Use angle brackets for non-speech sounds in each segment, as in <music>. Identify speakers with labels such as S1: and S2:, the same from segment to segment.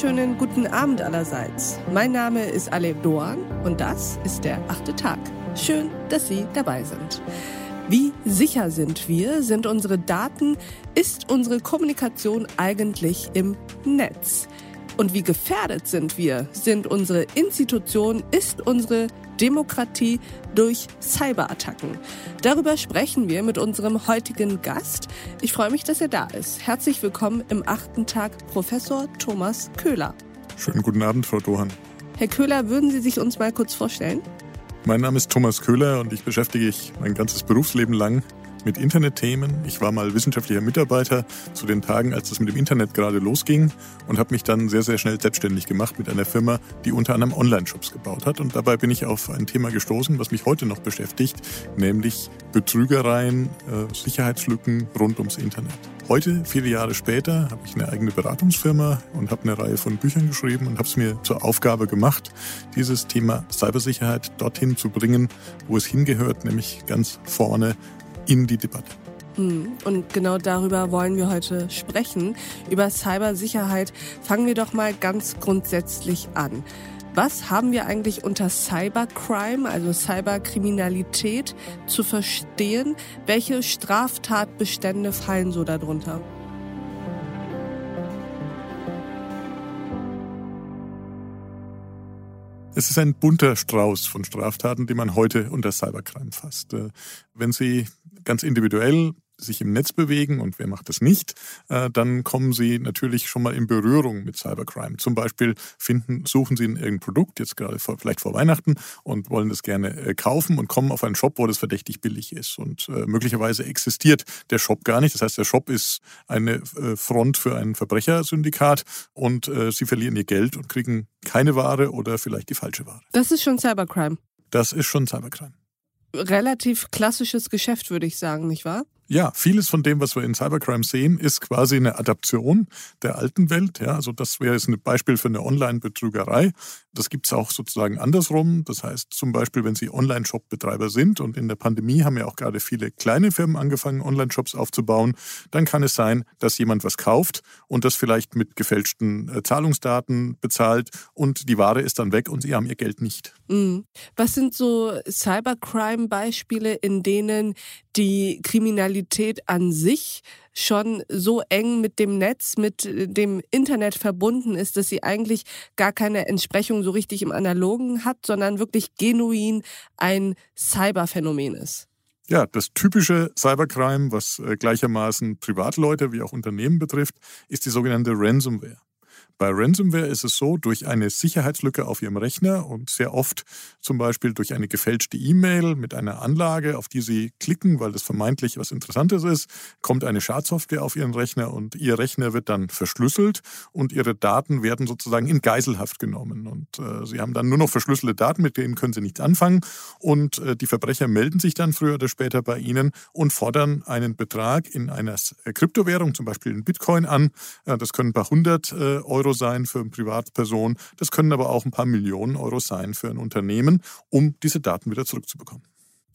S1: wunderschönen guten Abend allerseits. Mein Name ist Aleb Doan und das ist der achte Tag. Schön, dass Sie dabei sind. Wie sicher sind wir? Sind unsere Daten? Ist unsere Kommunikation eigentlich im Netz? Und wie gefährdet sind wir? Sind unsere Institutionen? Ist unsere Demokratie durch Cyberattacken? Darüber sprechen wir mit unserem heutigen Gast. Ich freue mich, dass er da ist. Herzlich willkommen im achten Tag Professor Thomas Köhler.
S2: Schönen guten Abend, Frau Dohan.
S1: Herr Köhler, würden Sie sich uns mal kurz vorstellen?
S2: Mein Name ist Thomas Köhler und ich beschäftige mich mein ganzes Berufsleben lang mit Internetthemen. Ich war mal wissenschaftlicher Mitarbeiter zu den Tagen, als das mit dem Internet gerade losging und habe mich dann sehr, sehr schnell selbstständig gemacht mit einer Firma, die unter anderem Online-Shops gebaut hat. Und dabei bin ich auf ein Thema gestoßen, was mich heute noch beschäftigt, nämlich Betrügereien, äh, Sicherheitslücken rund ums Internet. Heute, viele Jahre später, habe ich eine eigene Beratungsfirma und habe eine Reihe von Büchern geschrieben und habe es mir zur Aufgabe gemacht, dieses Thema Cybersicherheit dorthin zu bringen, wo es hingehört, nämlich ganz vorne in die Debatte.
S1: Hm, und genau darüber wollen wir heute sprechen. Über Cybersicherheit fangen wir doch mal ganz grundsätzlich an. Was haben wir eigentlich unter Cybercrime, also Cyberkriminalität, zu verstehen? Welche Straftatbestände fallen so darunter?
S2: Es ist ein bunter Strauß von Straftaten, die man heute unter Cybercrime fasst. Äh, wenn Sie ganz individuell sich im Netz bewegen und wer macht das nicht, äh, dann kommen sie natürlich schon mal in Berührung mit Cybercrime. Zum Beispiel finden, suchen sie irgendein Produkt, jetzt gerade vor, vielleicht vor Weihnachten, und wollen das gerne äh, kaufen und kommen auf einen Shop, wo das verdächtig billig ist. Und äh, möglicherweise existiert der Shop gar nicht. Das heißt, der Shop ist eine Front für ein Verbrechersyndikat und sie verlieren ihr Geld und kriegen keine Ware oder vielleicht die falsche Ware.
S1: Das ist schon Cybercrime.
S2: Das ist schon Cybercrime.
S1: Relativ klassisches Geschäft, würde ich sagen, nicht wahr?
S2: Ja, vieles von dem, was wir in Cybercrime sehen, ist quasi eine Adaption der alten Welt. Ja, also das wäre jetzt ein Beispiel für eine Online-Betrügerei. Das gibt es auch sozusagen andersrum. Das heißt zum Beispiel, wenn Sie Online-Shop-Betreiber sind und in der Pandemie haben ja auch gerade viele kleine Firmen angefangen, Online-Shops aufzubauen, dann kann es sein, dass jemand was kauft und das vielleicht mit gefälschten äh, Zahlungsdaten bezahlt und die Ware ist dann weg und Sie haben Ihr Geld nicht.
S1: Mhm. Was sind so Cybercrime-Beispiele, in denen die Kriminalität an sich schon so eng mit dem Netz, mit dem Internet verbunden ist, dass sie eigentlich gar keine Entsprechung so richtig im Analogen hat, sondern wirklich genuin ein Cyberphänomen ist.
S2: Ja, das typische Cybercrime, was äh, gleichermaßen Privatleute wie auch Unternehmen betrifft, ist die sogenannte Ransomware. Bei Ransomware ist es so, durch eine Sicherheitslücke auf Ihrem Rechner und sehr oft zum Beispiel durch eine gefälschte E-Mail mit einer Anlage, auf die Sie klicken, weil das vermeintlich was Interessantes ist, kommt eine Schadsoftware auf Ihren Rechner und Ihr Rechner wird dann verschlüsselt und Ihre Daten werden sozusagen in Geiselhaft genommen. Und äh, Sie haben dann nur noch verschlüsselte Daten, mit denen können Sie nichts anfangen. Und äh, die Verbrecher melden sich dann früher oder später bei Ihnen und fordern einen Betrag in einer Kryptowährung, zum Beispiel in Bitcoin an. Äh, das können ein paar hundert äh, Euro Euro sein für eine Privatperson, das können aber auch ein paar Millionen Euro sein für ein Unternehmen, um diese Daten wieder zurückzubekommen.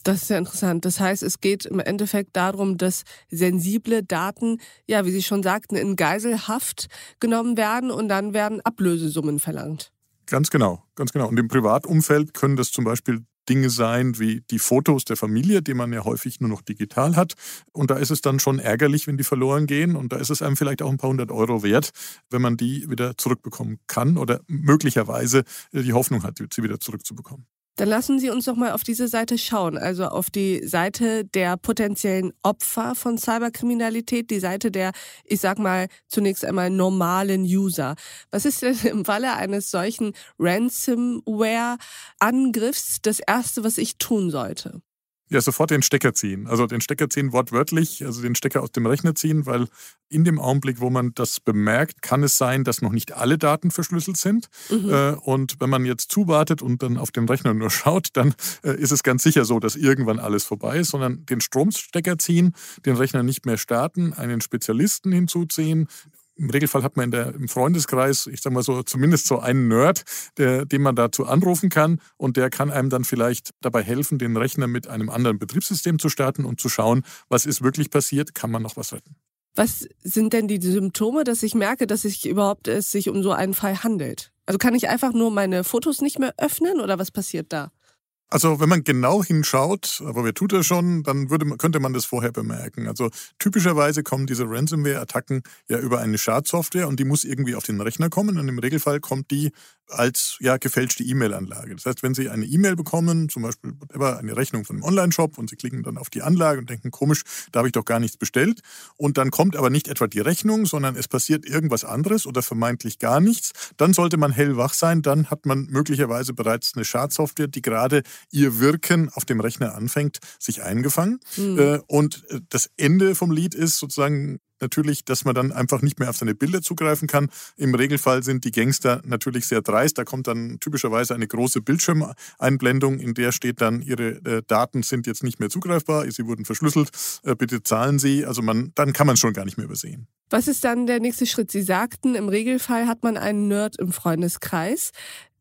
S1: Das ist ja interessant. Das heißt, es geht im Endeffekt darum, dass sensible Daten, ja, wie Sie schon sagten, in Geiselhaft genommen werden und dann werden Ablösesummen verlangt.
S2: Ganz genau, ganz genau. Und im Privatumfeld können das zum Beispiel Dinge sein wie die Fotos der Familie, die man ja häufig nur noch digital hat. Und da ist es dann schon ärgerlich, wenn die verloren gehen. Und da ist es einem vielleicht auch ein paar hundert Euro wert, wenn man die wieder zurückbekommen kann oder möglicherweise die Hoffnung hat, sie wieder zurückzubekommen.
S1: Dann lassen Sie uns doch mal auf diese Seite schauen, also auf die Seite der potenziellen Opfer von Cyberkriminalität, die Seite der, ich sag mal, zunächst einmal normalen User. Was ist denn im Falle eines solchen Ransomware-Angriffs das Erste, was ich tun sollte?
S2: Ja, sofort den Stecker ziehen. Also den Stecker ziehen wortwörtlich, also den Stecker aus dem Rechner ziehen, weil in dem Augenblick, wo man das bemerkt, kann es sein, dass noch nicht alle Daten verschlüsselt sind. Mhm. Äh, und wenn man jetzt zuwartet und dann auf den Rechner nur <laughs> schaut, dann äh, ist es ganz sicher so, dass irgendwann alles vorbei ist, sondern den Stromstecker ziehen, den Rechner nicht mehr starten, einen Spezialisten hinzuziehen, im Regelfall hat man in der, im Freundeskreis, ich sag mal so, zumindest so einen Nerd, der, den man dazu anrufen kann und der kann einem dann vielleicht dabei helfen, den Rechner mit einem anderen Betriebssystem zu starten und zu schauen, was ist wirklich passiert, kann man noch was retten.
S1: Was sind denn die Symptome, dass ich merke, dass sich überhaupt es sich um so einen Fall handelt? Also kann ich einfach nur meine Fotos nicht mehr öffnen oder was passiert da?
S2: Also wenn man genau hinschaut, aber wer tut das schon, dann würde, könnte man das vorher bemerken. Also typischerweise kommen diese Ransomware-Attacken ja über eine Schadsoftware und die muss irgendwie auf den Rechner kommen und im Regelfall kommt die als ja, gefälschte E-Mail-Anlage. Das heißt, wenn Sie eine E-Mail bekommen, zum Beispiel eine Rechnung von einem Online-Shop und Sie klicken dann auf die Anlage und denken, komisch, da habe ich doch gar nichts bestellt und dann kommt aber nicht etwa die Rechnung, sondern es passiert irgendwas anderes oder vermeintlich gar nichts, dann sollte man hellwach sein, dann hat man möglicherweise bereits eine Schadsoftware, die gerade ihr Wirken auf dem Rechner anfängt, sich eingefangen. Mhm. Und äh, das Ende vom Lied ist sozusagen natürlich, dass man dann einfach nicht mehr auf seine Bilder zugreifen kann. Im Regelfall sind die Gangster natürlich sehr dreist. Da kommt dann typischerweise eine große Bildschirmeinblendung, in der steht dann, Ihre äh, Daten sind jetzt nicht mehr zugreifbar, sie wurden verschlüsselt, bitte zahlen Sie. Also man, dann kann man schon gar nicht mehr übersehen.
S1: Was ist dann der nächste Schritt? Sie sagten, im Regelfall hat man einen Nerd im Freundeskreis.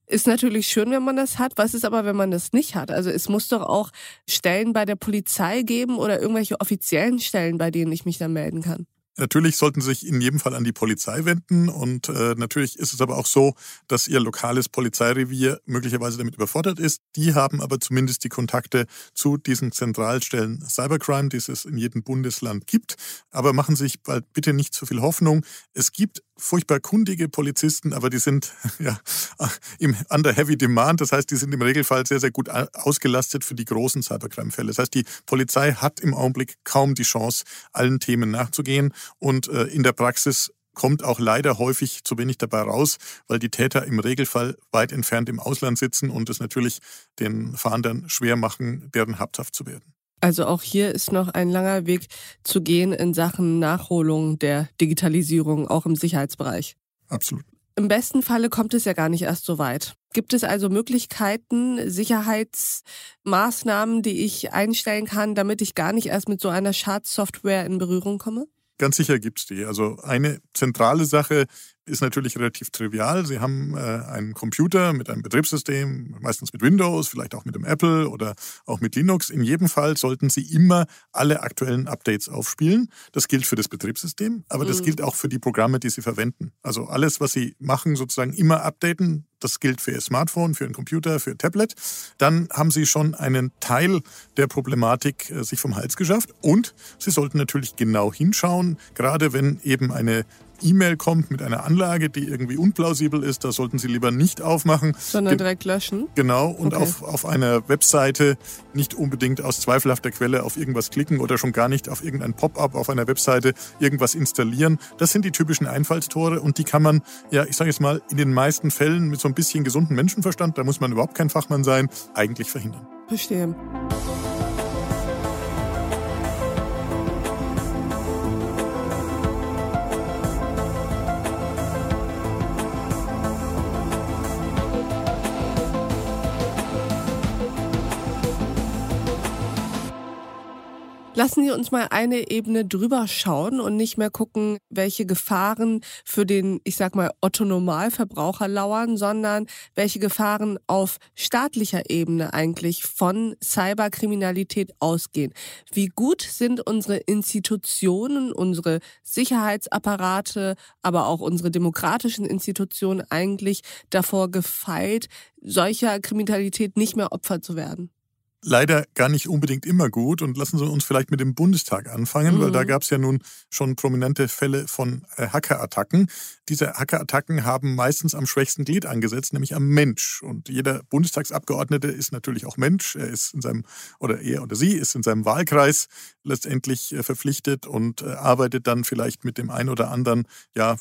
S1: Ist natürlich schön, wenn man das hat. Was ist aber, wenn man das nicht hat? Also es muss doch auch Stellen bei der Polizei geben oder irgendwelche offiziellen Stellen, bei denen ich mich dann melden kann.
S2: Natürlich sollten Sie sich in jedem Fall an die Polizei wenden und äh, natürlich ist es aber auch so, dass Ihr lokales Polizeirevier möglicherweise damit überfordert ist. Die haben aber zumindest die Kontakte zu diesen Zentralstellen Cybercrime, die es in jedem Bundesland gibt. Aber machen Sie sich bald bitte nicht zu viel Hoffnung. Es gibt furchtbar kundige Polizisten, aber die sind <laughs> ja im under heavy demand. Das heißt, die sind im Regelfall sehr, sehr gut ausgelastet für die großen Cybercrime-Fälle. Das heißt, die Polizei hat im Augenblick kaum die Chance, allen Themen nachzugehen. Und äh, in der Praxis kommt auch leider häufig zu wenig dabei raus, weil die Täter im Regelfall weit entfernt im Ausland sitzen und es natürlich den Fahndern schwer machen, deren habhaft zu werden.
S1: Also auch hier ist noch ein langer Weg zu gehen in Sachen Nachholung der Digitalisierung, auch im Sicherheitsbereich.
S2: Absolut.
S1: Im besten Falle kommt es ja gar nicht erst so weit. Gibt es also Möglichkeiten, Sicherheitsmaßnahmen, die ich einstellen kann, damit ich gar nicht erst mit so einer Schadsoftware in Berührung komme?
S2: Ganz sicher gibt es die. Also eine zentrale Sache ist natürlich relativ trivial. Sie haben äh, einen Computer mit einem Betriebssystem, meistens mit Windows, vielleicht auch mit dem Apple oder auch mit Linux. In jedem Fall sollten Sie immer alle aktuellen Updates aufspielen. Das gilt für das Betriebssystem, aber mhm. das gilt auch für die Programme, die Sie verwenden. Also alles, was Sie machen, sozusagen immer updaten. Das gilt für Ihr Smartphone, für Ihren Computer, für Ihr Tablet. Dann haben Sie schon einen Teil der Problematik äh, sich vom Hals geschafft. Und Sie sollten natürlich genau hinschauen, gerade wenn eben eine E-Mail kommt mit einer Anlage, die irgendwie unplausibel ist, da sollten Sie lieber nicht aufmachen.
S1: Sondern direkt löschen?
S2: Genau, und okay. auf, auf einer Webseite nicht unbedingt aus zweifelhafter Quelle auf irgendwas klicken oder schon gar nicht auf irgendein Pop-up auf einer Webseite irgendwas installieren. Das sind die typischen Einfallstore und die kann man, ja, ich sage jetzt mal, in den meisten Fällen mit so ein bisschen gesunden Menschenverstand, da muss man überhaupt kein Fachmann sein, eigentlich verhindern.
S1: Verstehe. Lassen Sie uns mal eine Ebene drüber schauen und nicht mehr gucken, welche Gefahren für den, ich sag mal, Otto-Normalverbraucher lauern, sondern welche Gefahren auf staatlicher Ebene eigentlich von Cyberkriminalität ausgehen. Wie gut sind unsere Institutionen, unsere Sicherheitsapparate, aber auch unsere demokratischen Institutionen eigentlich davor gefeit, solcher Kriminalität nicht mehr Opfer zu werden?
S2: Leider gar nicht unbedingt immer gut. Und lassen Sie uns vielleicht mit dem Bundestag anfangen, mhm. weil da mhm. gab es ja nun schon prominente Fälle von äh, Hackerattacken. Diese Hackerattacken haben meistens am schwächsten Glied angesetzt, nämlich am Mensch. Und jeder Bundestagsabgeordnete ist natürlich auch Mensch. Er ist in seinem, oder er oder sie ist in seinem Wahlkreis letztendlich äh, verpflichtet und äh, arbeitet dann vielleicht mit dem einen oder anderen, ja,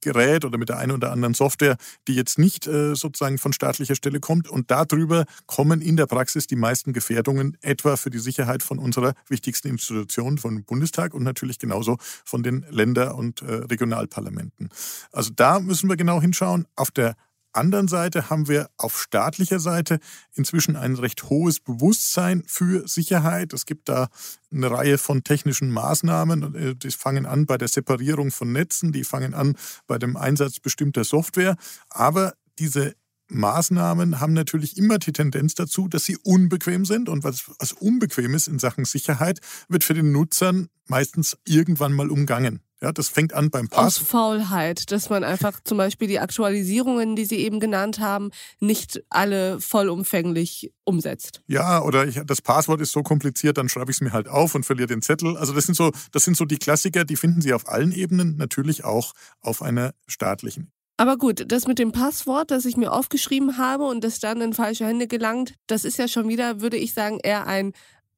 S2: Gerät oder mit der einen oder anderen Software, die jetzt nicht äh, sozusagen von staatlicher Stelle kommt. Und darüber kommen in der Praxis die meisten Gefährdungen, etwa für die Sicherheit von unserer wichtigsten Institution, vom Bundestag und natürlich genauso von den Länder- und äh, Regionalparlamenten. Also da müssen wir genau hinschauen. Auf der anderen Seite haben wir auf staatlicher Seite inzwischen ein recht hohes Bewusstsein für Sicherheit. Es gibt da eine Reihe von technischen Maßnahmen. Äh, die fangen an bei der Separierung von Netzen, die fangen an bei dem Einsatz bestimmter Software. Aber diese Maßnahmen haben natürlich immer die Tendenz dazu, dass sie unbequem sind. Und was, was unbequem ist in Sachen Sicherheit, wird für den Nutzern meistens irgendwann mal umgangen. Ja, das fängt an beim Pass.
S1: Aus Faulheit, dass man einfach <laughs> zum Beispiel die Aktualisierungen, die Sie eben genannt haben, nicht alle vollumfänglich umsetzt.
S2: Ja, oder ich, das Passwort ist so kompliziert, dann schreibe ich es mir halt auf und verliere den Zettel. Also das sind so, das sind so die Klassiker, die finden Sie auf allen Ebenen, natürlich auch auf einer staatlichen.
S1: Aber gut, das mit dem Passwort, das ich mir aufgeschrieben habe und das dann in falsche Hände gelangt, das ist ja schon wieder, würde ich sagen, eher ein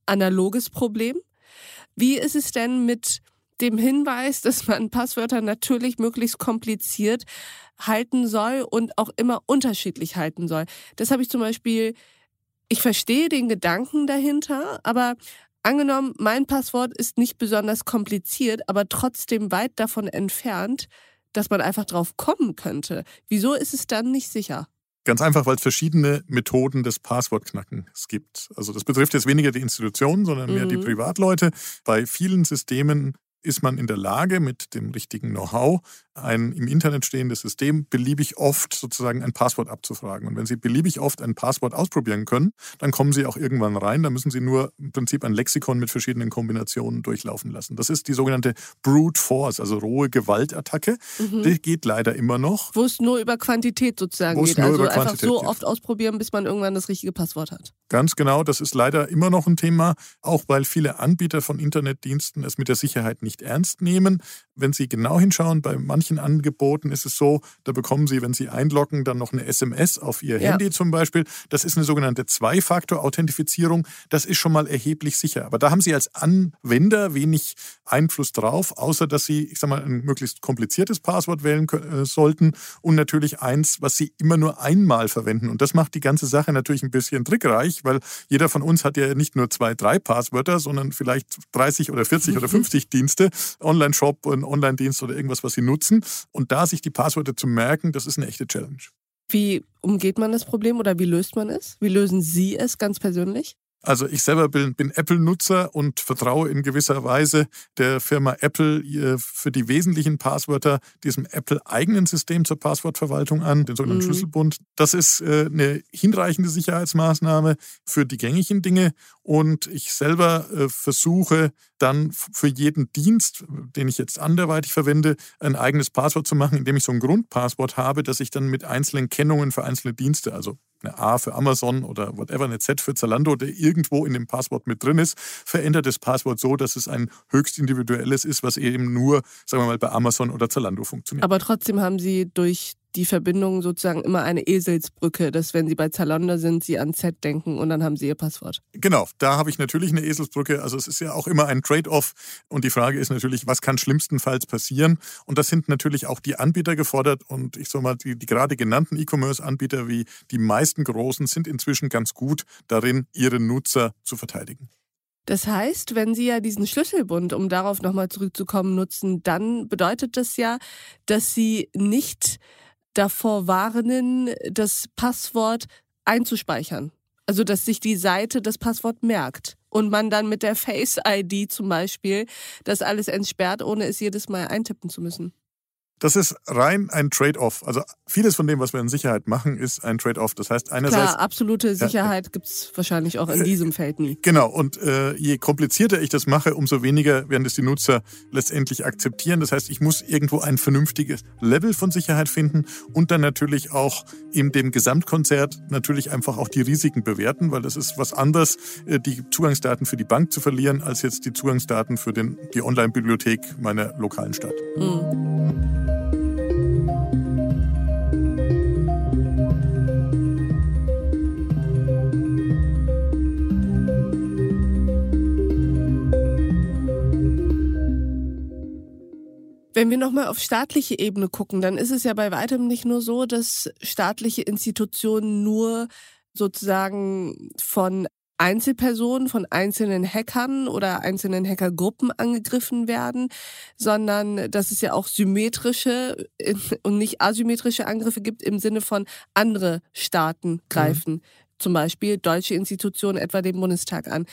S1: analoges Problem. Wie ist es denn mit dem Hinweis, dass man Passwörter natürlich möglichst kompliziert halten soll und auch immer unterschiedlich halten soll? Das habe ich zum Beispiel, ich verstehe den Gedanken dahinter, aber angenommen, mein Passwort ist nicht besonders kompliziert, aber trotzdem weit davon entfernt, dass man einfach drauf kommen könnte. Wieso ist es dann nicht sicher?
S2: Ganz einfach, weil es verschiedene Methoden des Passwortknackens gibt. Also das betrifft jetzt weniger die Institutionen, sondern mehr mhm. die Privatleute. Bei vielen Systemen ist man in der Lage, mit dem richtigen Know-how ein im Internet stehendes System beliebig oft sozusagen ein Passwort abzufragen. Und wenn Sie beliebig oft ein Passwort ausprobieren können, dann kommen Sie auch irgendwann rein. Da müssen Sie nur im Prinzip ein Lexikon mit verschiedenen Kombinationen durchlaufen lassen. Das ist die sogenannte Brute Force, also rohe Gewaltattacke. Mhm. Die geht leider immer noch.
S1: Wo es nur über Quantität sozusagen geht. also einfach so oft ausprobieren, bis man irgendwann das richtige Passwort hat.
S2: Ganz genau. Das ist leider immer noch ein Thema, auch weil viele Anbieter von Internetdiensten es mit der Sicherheit nicht ernst nehmen. Wenn Sie genau hinschauen, bei manchen Angeboten ist es so, da bekommen Sie, wenn Sie einloggen, dann noch eine SMS auf Ihr ja. Handy zum Beispiel. Das ist eine sogenannte Zwei-Faktor-Authentifizierung. Das ist schon mal erheblich sicher. Aber da haben Sie als Anwender wenig Einfluss drauf, außer dass Sie, ich sag mal, ein möglichst kompliziertes Passwort wählen äh, sollten und natürlich eins, was Sie immer nur einmal verwenden. Und das macht die ganze Sache natürlich ein bisschen trickreich, weil jeder von uns hat ja nicht nur zwei, drei Passwörter, sondern vielleicht 30 oder 40 oder <laughs> 50 Dienste, Online-Shop und Online-Dienst oder irgendwas, was Sie nutzen. Und da sich die Passwörter zu merken, das ist eine echte Challenge.
S1: Wie umgeht man das Problem oder wie löst man es? Wie lösen Sie es ganz persönlich?
S2: Also ich selber bin, bin Apple-Nutzer und vertraue in gewisser Weise der Firma Apple äh, für die wesentlichen Passwörter diesem Apple-eigenen System zur Passwortverwaltung an, den sogenannten mhm. Schlüsselbund. Das ist äh, eine hinreichende Sicherheitsmaßnahme für die gängigen Dinge und ich selber äh, versuche dann für jeden Dienst, den ich jetzt anderweitig verwende, ein eigenes Passwort zu machen, indem ich so ein Grundpasswort habe, das ich dann mit einzelnen Kennungen für einzelne Dienste, also eine A für Amazon oder whatever, eine Z für Zalando, der irgendwo in dem Passwort mit drin ist, verändert das Passwort so, dass es ein höchst individuelles ist, was eben nur, sagen wir mal, bei Amazon oder Zalando funktioniert.
S1: Aber trotzdem haben Sie durch die Verbindung sozusagen immer eine Eselsbrücke, dass wenn Sie bei Zalando sind, Sie an Z denken und dann haben Sie Ihr Passwort.
S2: Genau, da habe ich natürlich eine Eselsbrücke. Also es ist ja auch immer ein Trade-off und die Frage ist natürlich, was kann schlimmstenfalls passieren? Und das sind natürlich auch die Anbieter gefordert und ich sage mal, die, die gerade genannten E-Commerce-Anbieter wie die meisten großen sind inzwischen ganz gut darin, ihre Nutzer zu verteidigen.
S1: Das heißt, wenn Sie ja diesen Schlüsselbund, um darauf nochmal zurückzukommen, nutzen, dann bedeutet das ja, dass Sie nicht davor warnen, das Passwort einzuspeichern. Also, dass sich die Seite das Passwort merkt und man dann mit der Face ID zum Beispiel das alles entsperrt, ohne es jedes Mal eintippen zu müssen.
S2: Das ist rein ein Trade-off. Also vieles von dem, was wir in Sicherheit machen, ist ein Trade-off. Das heißt einerseits...
S1: Klar, absolute Sicherheit ja, gibt es wahrscheinlich auch in diesem Feld nie.
S2: Genau. Und äh, je komplizierter ich das mache, umso weniger werden es die Nutzer letztendlich akzeptieren. Das heißt, ich muss irgendwo ein vernünftiges Level von Sicherheit finden und dann natürlich auch in dem Gesamtkonzert natürlich einfach auch die Risiken bewerten, weil das ist was anderes, äh, die Zugangsdaten für die Bank zu verlieren, als jetzt die Zugangsdaten für den, die Online-Bibliothek meiner lokalen Stadt. Mhm.
S1: Wenn wir nochmal auf staatliche Ebene gucken, dann ist es ja bei weitem nicht nur so, dass staatliche Institutionen nur sozusagen von Einzelpersonen, von einzelnen Hackern oder einzelnen Hackergruppen angegriffen werden, sondern dass es ja auch symmetrische und nicht asymmetrische Angriffe gibt im Sinne von andere Staaten mhm. greifen. Mhm. Zum Beispiel deutsche Institutionen, etwa den Bundestag an.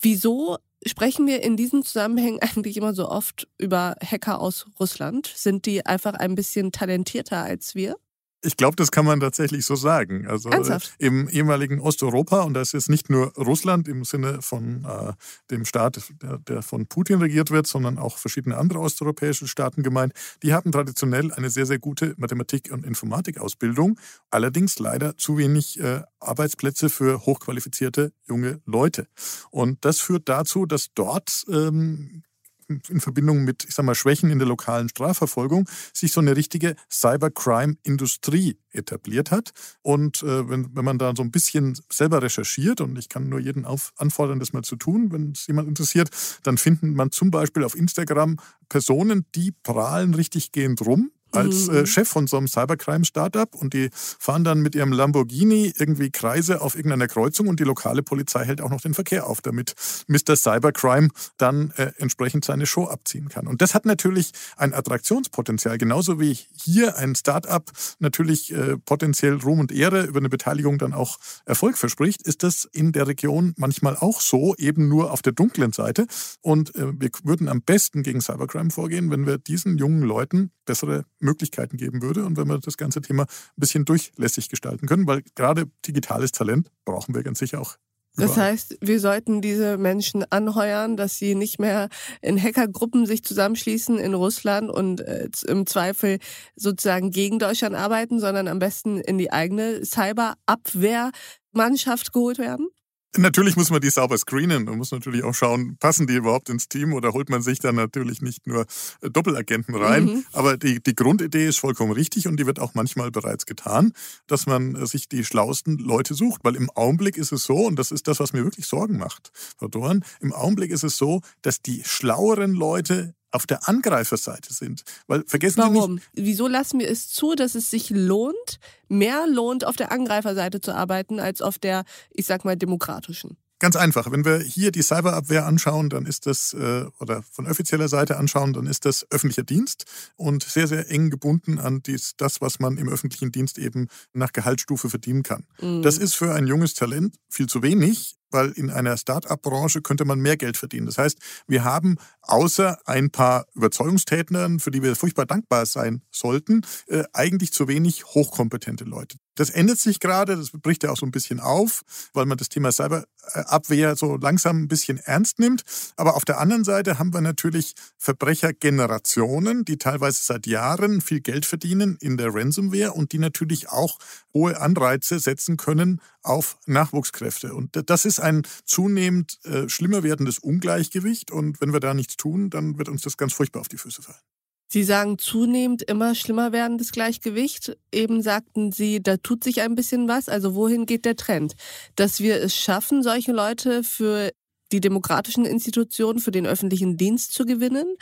S1: Wieso Sprechen wir in diesen Zusammenhängen <laughs> eigentlich immer so oft über Hacker aus Russland? Sind die einfach ein bisschen talentierter als wir?
S2: Ich glaube, das kann man tatsächlich so sagen. Also äh, im ehemaligen Osteuropa, und das ist nicht nur Russland im Sinne von äh, dem Staat, der, der, von Putin regiert wird, sondern auch verschiedene andere osteuropäische Staaten gemeint, die hatten traditionell eine sehr, sehr gute Mathematik- und Informatikausbildung, allerdings leider zu wenig äh, Arbeitsplätze für hochqualifizierte junge Leute. Und das führt dazu, dass dort ähm, in Verbindung mit, ich sag mal, Schwächen in der lokalen Strafverfolgung sich so eine richtige Cybercrime-Industrie etabliert hat. Und äh, wenn, wenn man da so ein bisschen selber recherchiert, und ich kann nur jeden auf, anfordern, das mal zu tun, wenn es jemand interessiert, dann findet man zum Beispiel auf Instagram Personen, die prahlen richtig gehend rum als äh, mhm. Chef von so einem Cybercrime-Startup und die fahren dann mit ihrem Lamborghini irgendwie Kreise auf irgendeiner Kreuzung und die lokale Polizei hält auch noch den Verkehr auf, damit Mr. Cybercrime dann äh, entsprechend seine Show abziehen kann. Und das hat natürlich ein Attraktionspotenzial, genauso wie hier ein Startup natürlich äh, potenziell Ruhm und Ehre über eine Beteiligung dann auch Erfolg verspricht, ist das in der Region manchmal auch so, eben nur auf der dunklen Seite. Und äh, wir würden am besten gegen Cybercrime vorgehen, wenn wir diesen jungen Leuten bessere Möglichkeiten geben würde und wenn wir das ganze Thema ein bisschen durchlässig gestalten können, weil gerade digitales Talent brauchen wir ganz sicher auch
S1: das heißt, wir sollten diese Menschen anheuern, dass sie nicht mehr in Hackergruppen sich zusammenschließen in Russland und äh, im Zweifel sozusagen gegen Deutschland arbeiten, sondern am besten in die eigene Cyberabwehrmannschaft geholt werden?
S2: Natürlich muss man die sauber screenen und muss natürlich auch schauen, passen die überhaupt ins Team oder holt man sich dann natürlich nicht nur äh, Doppelagenten rein. Mhm. Aber die, die Grundidee ist vollkommen richtig und die wird auch manchmal bereits getan, dass man äh, sich die schlauesten Leute sucht. Weil im Augenblick ist es so, und das ist das, was mir wirklich Sorgen macht, Frau Dorn, im Augenblick ist es so, dass die schlaueren Leute auf der Angreiferseite sind. Weil vergessen
S1: Warum?
S2: Sie nicht.
S1: Wieso lassen wir es zu, dass es sich lohnt, mehr lohnt, auf der Angreiferseite zu arbeiten, als auf der, ich sag mal, demokratischen?
S2: Ganz einfach. Wenn wir hier die Cyberabwehr anschauen, dann ist das, äh, oder von offizieller Seite anschauen, dann ist das öffentlicher Dienst und sehr, sehr eng gebunden an dies, das, was man im öffentlichen Dienst eben nach Gehaltsstufe verdienen kann. Mhm. Das ist für ein junges Talent viel zu wenig weil in einer Start-up-Branche könnte man mehr Geld verdienen. Das heißt, wir haben außer ein paar Überzeugungstätnern, für die wir furchtbar dankbar sein sollten, äh, eigentlich zu wenig hochkompetente Leute. Das ändert sich gerade, das bricht ja auch so ein bisschen auf, weil man das Thema Cyberabwehr so langsam ein bisschen ernst nimmt. Aber auf der anderen Seite haben wir natürlich Verbrechergenerationen, die teilweise seit Jahren viel Geld verdienen in der Ransomware und die natürlich auch hohe Anreize setzen können auf Nachwuchskräfte. Und das ist ein zunehmend äh, schlimmer werdendes Ungleichgewicht. Und wenn wir da nichts tun, dann wird uns das ganz furchtbar auf die Füße fallen.
S1: Sie sagen zunehmend immer schlimmer werdendes Gleichgewicht. Eben sagten Sie, da tut sich ein bisschen was. Also wohin geht der Trend? Dass wir es schaffen, solche Leute für die demokratischen Institutionen, für den öffentlichen Dienst zu gewinnen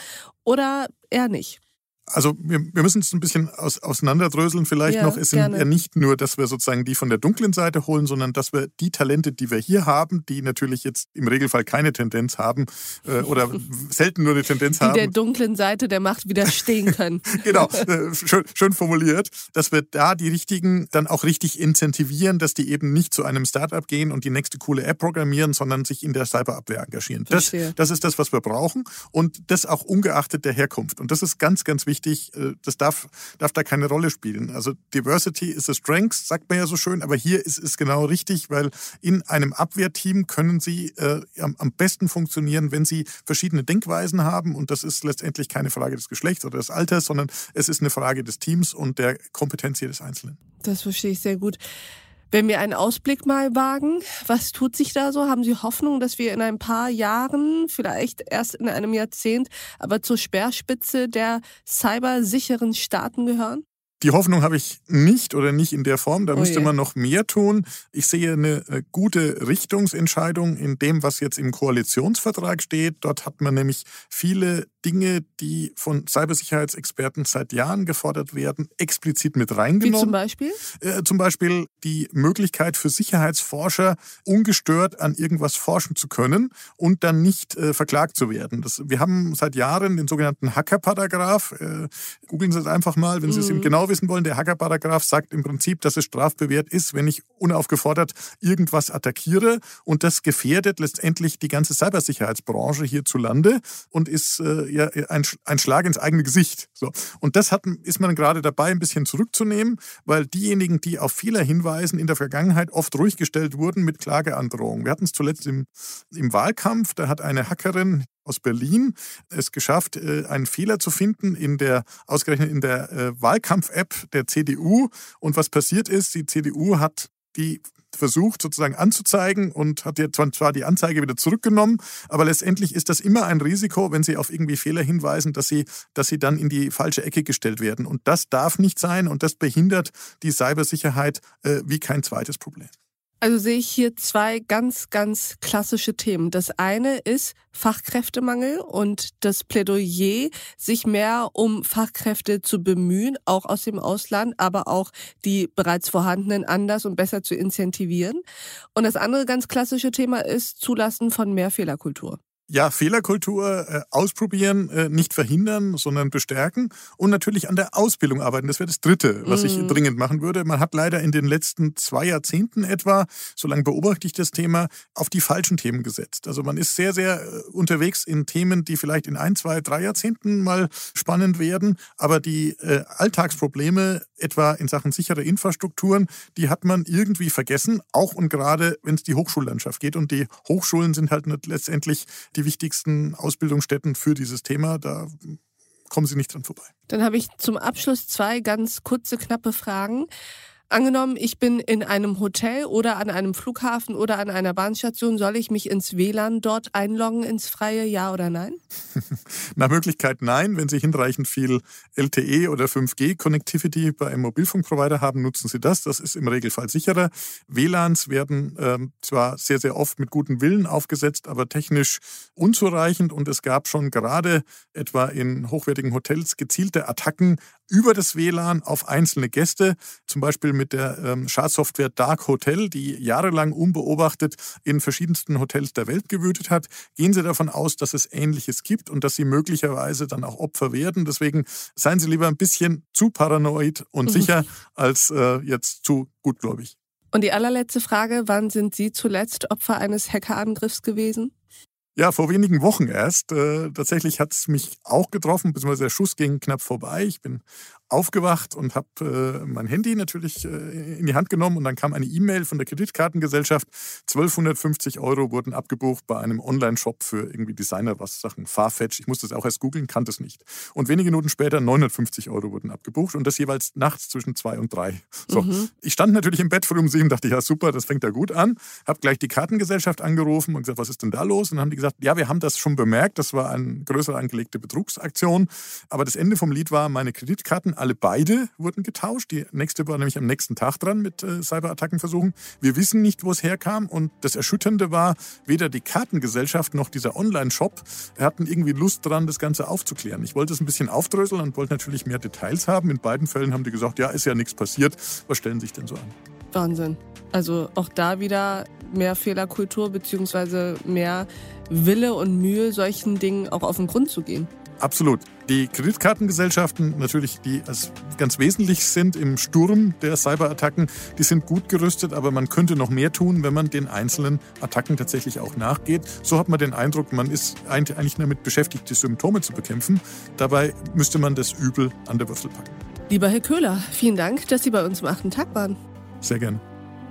S1: oder eher nicht?
S2: Also wir, wir müssen es ein bisschen aus, auseinanderdröseln vielleicht ja, noch. Es sind gerne. ja nicht nur, dass wir sozusagen die von der dunklen Seite holen, sondern dass wir die Talente, die wir hier haben, die natürlich jetzt im Regelfall keine Tendenz haben äh, oder selten nur eine Tendenz
S1: die
S2: haben.
S1: Die der dunklen Seite der Macht widerstehen können. <laughs>
S2: genau, äh, schön, schön formuliert, dass wir da die richtigen dann auch richtig incentivieren, dass die eben nicht zu einem Startup gehen und die nächste coole App programmieren, sondern sich in der Cyberabwehr engagieren. Das, das ist das, was wir brauchen und das auch ungeachtet der Herkunft. Und das ist ganz, ganz wichtig wichtig. Äh, das darf, darf da keine Rolle spielen. Also Diversity is a strength, sagt man ja so schön, aber hier ist es genau richtig, weil in einem Abwehrteam können Sie äh, am, am besten funktionieren, wenn Sie verschiedene Denkweisen haben. Und das ist letztendlich keine Frage des Geschlechts oder des Alters, sondern es ist eine Frage des Teams und der Kompetenz jedes Einzelnen.
S1: Das verstehe ich sehr gut. Wenn wir einen Ausblick mal wagen, was tut sich da so? Haben Sie Hoffnung, dass wir in ein paar Jahren, vielleicht erst in einem Jahrzehnt, aber zur Speerspitze der cybersicheren Staaten gehören?
S2: Die Hoffnung habe ich nicht oder nicht in der Form. Da oh müsste man noch mehr tun. Ich sehe eine äh, gute Richtungsentscheidung in dem, was jetzt im Koalitionsvertrag steht. Dort hat man nämlich viele Dinge, die von Cybersicherheitsexperten seit Jahren gefordert werden, explizit mit reingenommen. Wie
S1: zum Beispiel?
S2: Äh, zum Beispiel die Möglichkeit für Sicherheitsforscher, ungestört an irgendwas forschen zu können und dann nicht äh, verklagt zu werden. Das, wir haben seit Jahren den sogenannten Hacker-Paragraph. Äh, googeln Sie es einfach mal, wenn Sie es mhm. genau wissen wollen, der Hackerparagraph sagt im Prinzip, dass es strafbewehrt ist, wenn ich unaufgefordert irgendwas attackiere und das gefährdet letztendlich die ganze Cybersicherheitsbranche hierzulande und ist äh, ja ein, ein Schlag ins eigene Gesicht. So. Und das hat, ist man gerade dabei, ein bisschen zurückzunehmen, weil diejenigen, die auf Fehler hinweisen, in der Vergangenheit oft ruhig gestellt wurden mit Klageandrohungen. Wir hatten es zuletzt im, im Wahlkampf, da hat eine Hackerin aus Berlin es geschafft, äh, einen Fehler zu finden in der, ausgerechnet in der äh, Wahlkampf-App der CDU. Und was passiert ist, die CDU hat die versucht sozusagen anzuzeigen und hat jetzt zwar die Anzeige wieder zurückgenommen, aber letztendlich ist das immer ein Risiko, wenn sie auf irgendwie Fehler hinweisen, dass sie, dass sie dann in die falsche Ecke gestellt werden. Und das darf nicht sein und das behindert die Cybersicherheit äh, wie kein zweites Problem.
S1: Also sehe ich hier zwei ganz, ganz klassische Themen. Das eine ist Fachkräftemangel und das Plädoyer, sich mehr um Fachkräfte zu bemühen, auch aus dem Ausland, aber auch die bereits vorhandenen anders und besser zu incentivieren. Und das andere ganz klassische Thema ist Zulassen von mehr Fehlerkultur.
S2: Ja, Fehlerkultur äh, ausprobieren, äh, nicht verhindern, sondern bestärken und natürlich an der Ausbildung arbeiten. Das wäre das Dritte, was mm. ich mhm. dringend machen würde. Man hat leider in den letzten zwei Jahrzehnten etwa, so lange beobachte ich das Thema, auf die falschen Themen gesetzt. Also man ist sehr, sehr äh, unterwegs in Themen, die vielleicht in ein, zwei, drei Jahrzehnten mal spannend werden, aber die äh, Alltagsprobleme, etwa in Sachen sichere Infrastrukturen, die hat man irgendwie vergessen, auch und gerade, wenn es die Hochschullandschaft geht. Und die Hochschulen sind halt letztendlich die wichtigsten Ausbildungsstätten für dieses Thema. Da kommen Sie nicht dran vorbei.
S1: Dann habe ich zum Abschluss zwei ganz kurze, knappe Fragen. Angenommen, ich bin in einem Hotel oder an einem Flughafen oder an einer Bahnstation, soll ich mich ins WLAN dort einloggen, ins freie, ja oder nein? <laughs>
S2: Nach Möglichkeit nein. Wenn Sie hinreichend viel LTE oder 5G-Connectivity bei einem Mobilfunkprovider haben, nutzen Sie das. Das ist im Regelfall sicherer. WLANs werden ähm, zwar sehr, sehr oft mit gutem Willen aufgesetzt, aber technisch unzureichend und es gab schon gerade etwa in hochwertigen Hotels gezielte Attacken über das WLAN auf einzelne Gäste, zum Beispiel mit der ähm, Schadsoftware Dark Hotel, die jahrelang unbeobachtet in verschiedensten Hotels der Welt gewütet hat. Gehen Sie davon aus, dass es Ähnliches gibt und dass Sie möglicherweise dann auch Opfer werden. Deswegen seien Sie lieber ein bisschen zu paranoid und mhm. sicher als äh, jetzt zu gutgläubig.
S1: Und die allerletzte Frage, wann sind Sie zuletzt Opfer eines Hackerangriffs gewesen?
S2: Ja, vor wenigen Wochen erst. Äh, tatsächlich hat es mich auch getroffen, beziehungsweise der Schuss ging knapp vorbei. Ich bin aufgewacht und habe äh, mein Handy natürlich äh, in die Hand genommen und dann kam eine E-Mail von der Kreditkartengesellschaft. 1250 Euro wurden abgebucht bei einem Online-Shop für irgendwie Designer was Sachen. Farfetch, ich musste es auch erst googeln, kannte es nicht. Und wenige Minuten später 950 Euro wurden abgebucht und das jeweils nachts zwischen zwei und drei. So, mhm. ich stand natürlich im Bett früh um sieben, dachte ja super, das fängt ja gut an. Habe gleich die Kartengesellschaft angerufen und gesagt, was ist denn da los? Und dann haben die gesagt, ja, wir haben das schon bemerkt, das war eine größer angelegte Betrugsaktion. Aber das Ende vom Lied war, meine Kreditkarten alle beide wurden getauscht. Die nächste war nämlich am nächsten Tag dran mit äh, Cyberattackenversuchen. Wir wissen nicht, wo es herkam. Und das Erschütternde war, weder die Kartengesellschaft noch dieser Online-Shop hatten irgendwie Lust dran, das Ganze aufzuklären. Ich wollte es ein bisschen aufdröseln und wollte natürlich mehr Details haben. In beiden Fällen haben die gesagt, ja, ist ja nichts passiert. Was stellen Sie sich denn so an?
S1: Wahnsinn. Also auch da wieder mehr Fehlerkultur beziehungsweise mehr Wille und Mühe, solchen Dingen auch auf den Grund zu gehen.
S2: Absolut. Die Kreditkartengesellschaften, natürlich, die als ganz wesentlich sind im Sturm der Cyberattacken, die sind gut gerüstet, aber man könnte noch mehr tun, wenn man den einzelnen Attacken tatsächlich auch nachgeht. So hat man den Eindruck, man ist eigentlich damit beschäftigt, die Symptome zu bekämpfen. Dabei müsste man das Übel an der Wurzel packen.
S1: Lieber Herr Köhler, vielen Dank, dass Sie bei uns am achten Tag waren.
S2: Sehr gerne.